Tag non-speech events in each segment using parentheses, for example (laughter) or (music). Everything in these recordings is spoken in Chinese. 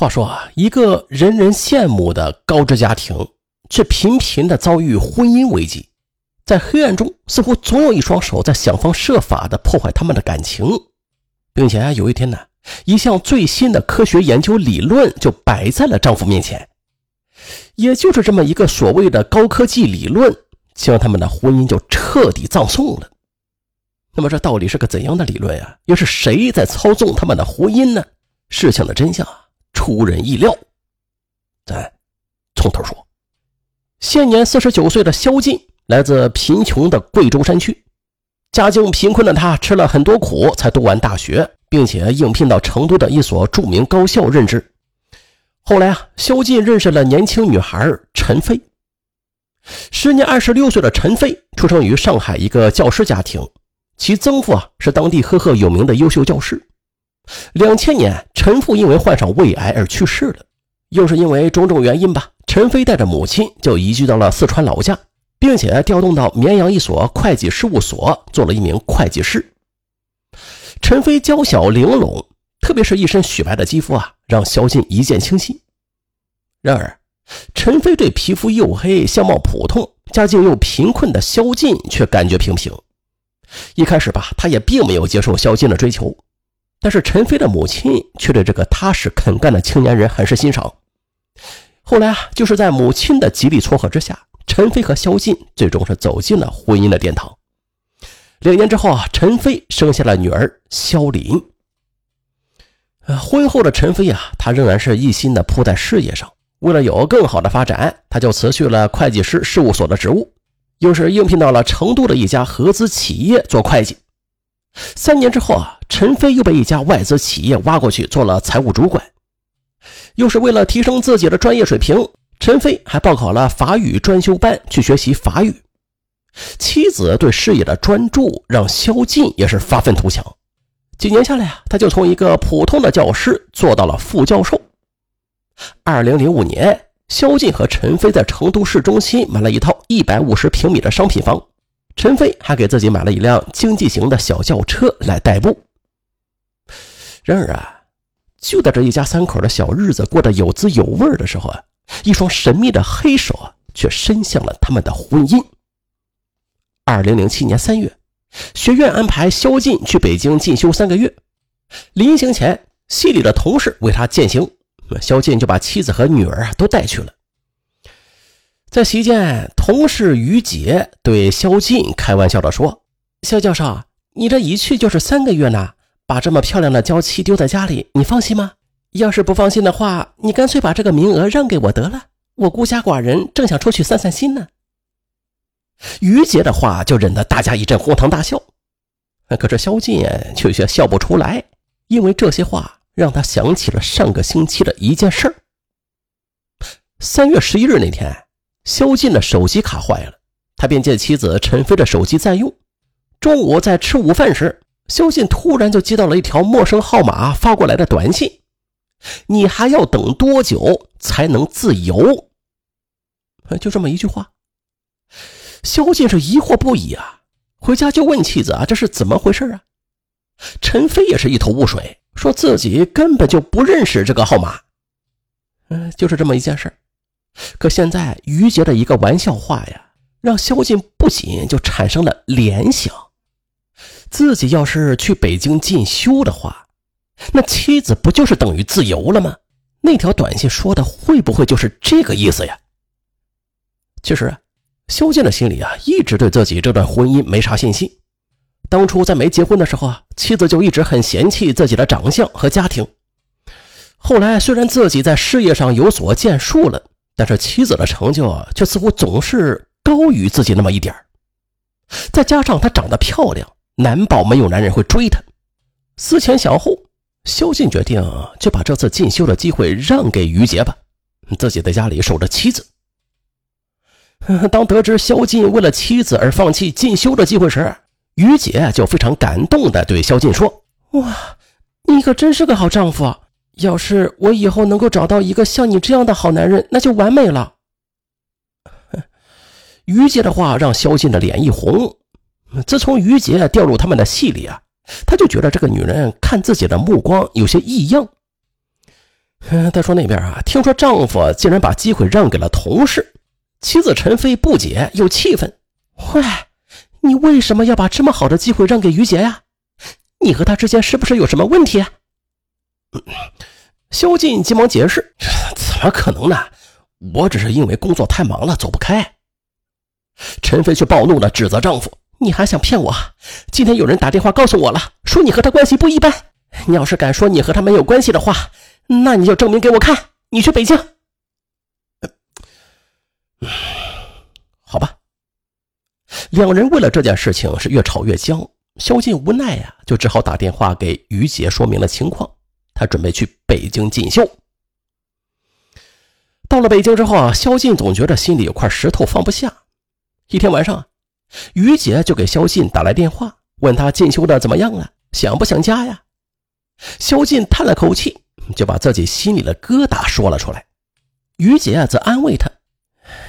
话说啊，一个人人羡慕的高知家庭，却频频的遭遇婚姻危机，在黑暗中，似乎总有一双手在想方设法的破坏他们的感情，并且啊有一天呢，一项最新的科学研究理论就摆在了丈夫面前，也就是这么一个所谓的高科技理论，将他们的婚姻就彻底葬送了。那么这到底是个怎样的理论呀？又是谁在操纵他们的婚姻呢？事情的真相啊。出人意料，咱从头说。现年四十九岁的萧劲，来自贫穷的贵州山区，家境贫困的他吃了很多苦才读完大学，并且应聘到成都的一所著名高校任职。后来啊，萧劲认识了年轻女孩陈飞。时年二十六岁的陈飞出生于上海一个教师家庭，其曾父啊是当地赫赫有名的优秀教师。两千年，陈父因为患上胃癌而去世了。又是因为种种原因吧，陈飞带着母亲就移居到了四川老家，并且调动到绵阳一所会计事务所做了一名会计师。陈飞娇小玲珑，特别是一身雪白的肌肤啊，让萧劲一见倾心。然而，陈飞对皮肤黝黑、相貌普通、家境又贫困的萧劲却感觉平平。一开始吧，他也并没有接受萧劲的追求。但是陈飞的母亲却对这个踏实肯干的青年人很是欣赏。后来啊，就是在母亲的极力撮合之下，陈飞和萧劲最终是走进了婚姻的殿堂。两年之后啊，陈飞生下了女儿萧林。呃，婚后的陈飞啊，他仍然是一心的扑在事业上。为了有更好的发展，他就辞去了会计师事务所的职务，又是应聘到了成都的一家合资企业做会计。三年之后啊，陈飞又被一家外资企业挖过去做了财务主管。又是为了提升自己的专业水平，陈飞还报考了法语专修班去学习法语。妻子对事业的专注让萧进也是发愤图强。几年下来啊，他就从一个普通的教师做到了副教授。二零零五年，萧进和陈飞在成都市中心买了一套一百五十平米的商品房。陈飞还给自己买了一辆经济型的小轿车来代步。然而啊，就在这一家三口的小日子过得有滋有味的时候啊，一双神秘的黑手啊，却伸向了他们的婚姻。二零零七年三月，学院安排萧劲去北京进修三个月，临行前，系里的同事为他践行，萧劲就把妻子和女儿啊都带去了。在席间，同事于杰对萧劲开玩笑地说：“萧教授，你这一去就是三个月呢，把这么漂亮的娇妻丢在家里，你放心吗？要是不放心的话，你干脆把这个名额让给我得了。我孤家寡人，正想出去散散心呢。”于杰的话就引得大家一阵哄堂大笑，可是萧劲却却笑不出来，因为这些话让他想起了上个星期的一件事儿。三月十一日那天。肖劲的手机卡坏了，他便借妻子陈飞的手机在用。中午在吃午饭时，肖劲突然就接到了一条陌生号码发过来的短信：“你还要等多久才能自由？”就这么一句话，肖劲是疑惑不已啊！回家就问妻子啊：“这是怎么回事啊？”陈飞也是一头雾水，说自己根本就不认识这个号码。嗯，就是这么一件事可现在于杰的一个玩笑话呀，让萧劲不仅就产生了联想：自己要是去北京进修的话，那妻子不就是等于自由了吗？那条短信说的会不会就是这个意思呀？其实，萧劲的心里啊，一直对自己这段婚姻没啥信心。当初在没结婚的时候啊，妻子就一直很嫌弃自己的长相和家庭。后来虽然自己在事业上有所建树了。但是妻子的成就啊，却似乎总是高于自己那么一点再加上她长得漂亮，难保没有男人会追她。思前想后，萧劲决定就把这次进修的机会让给于杰吧，自己在家里守着妻子。(laughs) 当得知萧劲为了妻子而放弃进修的机会时，于杰就非常感动地对萧劲说：“哇，你可真是个好丈夫啊。”要是我以后能够找到一个像你这样的好男人，那就完美了。(laughs) 于杰的话让萧劲的脸一红。自从于杰掉入他们的戏里啊，他就觉得这个女人看自己的目光有些异样。再说那边啊，听说丈夫竟然把机会让给了同事，妻子陈飞不解又气愤：“喂，你为什么要把这么好的机会让给于杰呀？你和他之间是不是有什么问题？”啊萧劲急忙解释：“ (sighs) 怎么可能呢？我只是因为工作太忙了，走不开。”陈飞却暴怒地指责丈夫：“你还想骗我？今天有人打电话告诉我了，说你和他关系不一般。你要是敢说你和他没有关系的话，那你就证明给我看。你去北京。(sighs) ”好吧。两人为了这件事情是越吵越僵，萧劲无奈呀，就只好打电话给于姐说明了情况。他准备去北京进修。到了北京之后啊，萧劲总觉得心里有块石头放不下。一天晚上，于姐就给萧劲打来电话，问他进修的怎么样了，想不想家呀？萧劲叹了口气，就把自己心里的疙瘩说了出来。于姐则安慰他：“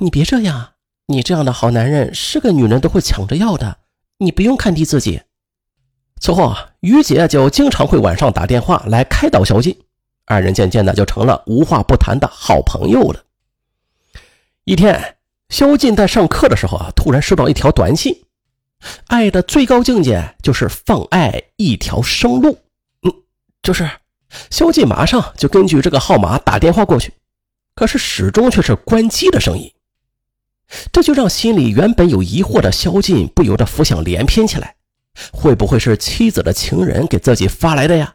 你别这样，你这样的好男人，是个女人都会抢着要的，你不用看低自己。”此后啊，于姐就经常会晚上打电话来开导萧劲，二人渐渐的就成了无话不谈的好朋友了。一天。萧劲在上课的时候啊，突然收到一条短信，爱的最高境界就是放爱一条生路。嗯，就是萧劲马上就根据这个号码打电话过去，可是始终却是关机的声音，这就让心里原本有疑惑的萧劲不由得浮想联翩起来，会不会是妻子的情人给自己发来的呀？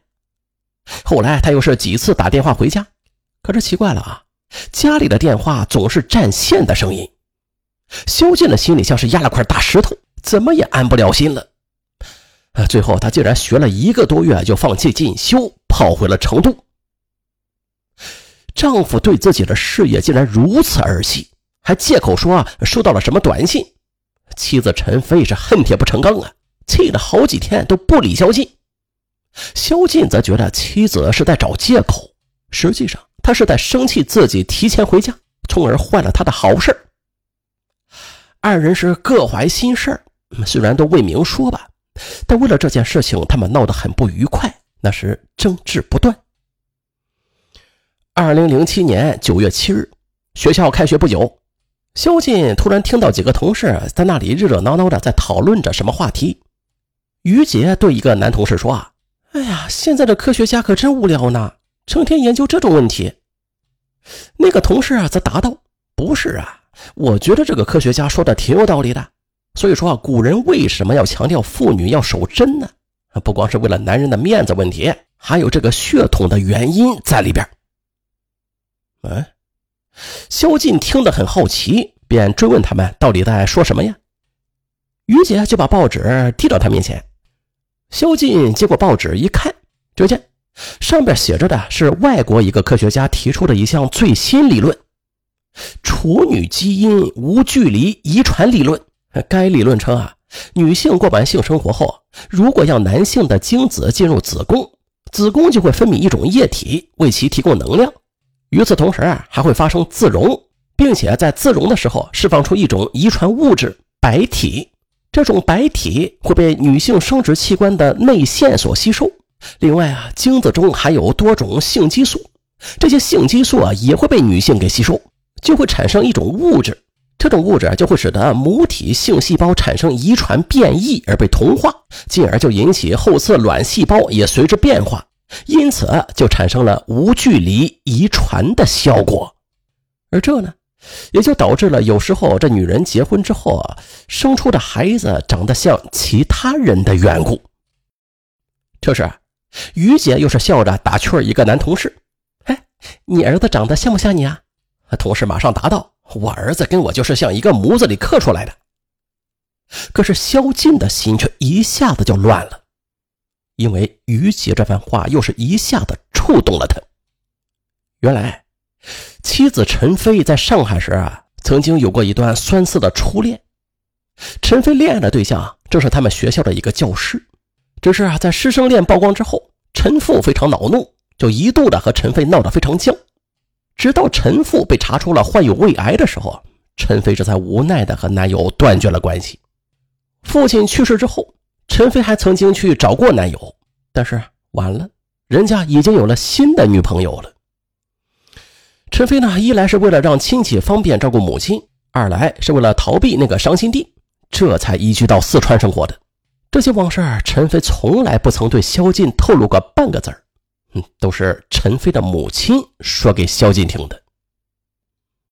后来他又是几次打电话回家，可是奇怪了啊，家里的电话总是占线的声音。肖剑的心里像是压了块大石头，怎么也安不了心了。啊，最后他竟然学了一个多月就放弃进修，跑回了成都。丈夫对自己的事业竟然如此儿戏，还借口说啊收到了什么短信。妻子陈飞是恨铁不成钢啊，气了好几天都不理萧劲。萧劲则觉得妻子是在找借口，实际上他是在生气自己提前回家，从而坏了他的好事二人是各怀心事虽然都未明说吧，但为了这件事情，他们闹得很不愉快，那是争执不断。二零零七年九月七日，学校开学不久，萧劲突然听到几个同事在那里热热闹闹的在讨论着什么话题。于杰对一个男同事说：“啊，哎呀，现在的科学家可真无聊呢，成天研究这种问题。”那个同事啊则答道：“不是啊。”我觉得这个科学家说的挺有道理的，所以说啊，古人为什么要强调妇女要守贞呢？不光是为了男人的面子问题，还有这个血统的原因在里边。嗯，萧劲听得很好奇，便追问他们到底在说什么呀？于姐就把报纸递到他面前，萧劲接过报纸一看，只见上边写着的是外国一个科学家提出的一项最新理论。处女基因无距离遗传理论，该理论称啊，女性过完性生活后，如果让男性的精子进入子宫，子宫就会分泌一种液体为其提供能量，与此同时啊，还会发生自溶，并且在自溶的时候释放出一种遗传物质白体，这种白体会被女性生殖器官的内腺所吸收。另外啊，精子中含有多种性激素，这些性激素啊也会被女性给吸收。就会产生一种物质，这种物质就会使得母体性细胞产生遗传变异而被同化，进而就引起后侧卵细胞也随之变化，因此就产生了无距离遗传的效果。而这呢，也就导致了有时候这女人结婚之后啊，生出的孩子长得像其他人的缘故。这时，于姐又是笑着打趣一个男同事：“哎，你儿子长得像不像你啊？”同事马上答道：“我儿子跟我就是像一个模子里刻出来的。”可是萧劲的心却一下子就乱了，因为于姐这番话又是一下子触动了他。原来，妻子陈飞在上海时啊，曾经有过一段酸涩的初恋。陈飞恋爱的对象正是他们学校的一个教师，只是啊，在师生恋曝光之后，陈父非常恼怒，就一度的和陈飞闹得非常僵。直到陈父被查出了患有胃癌的时候，陈飞这才无奈的和男友断绝了关系。父亲去世之后，陈飞还曾经去找过男友，但是晚了，人家已经有了新的女朋友了。陈飞呢，一来是为了让亲戚方便照顾母亲，二来是为了逃避那个伤心地，这才移居到四川生活的。这些往事，陈飞从来不曾对萧静透露过半个字儿，嗯，都是陈飞的母亲说给萧静听的。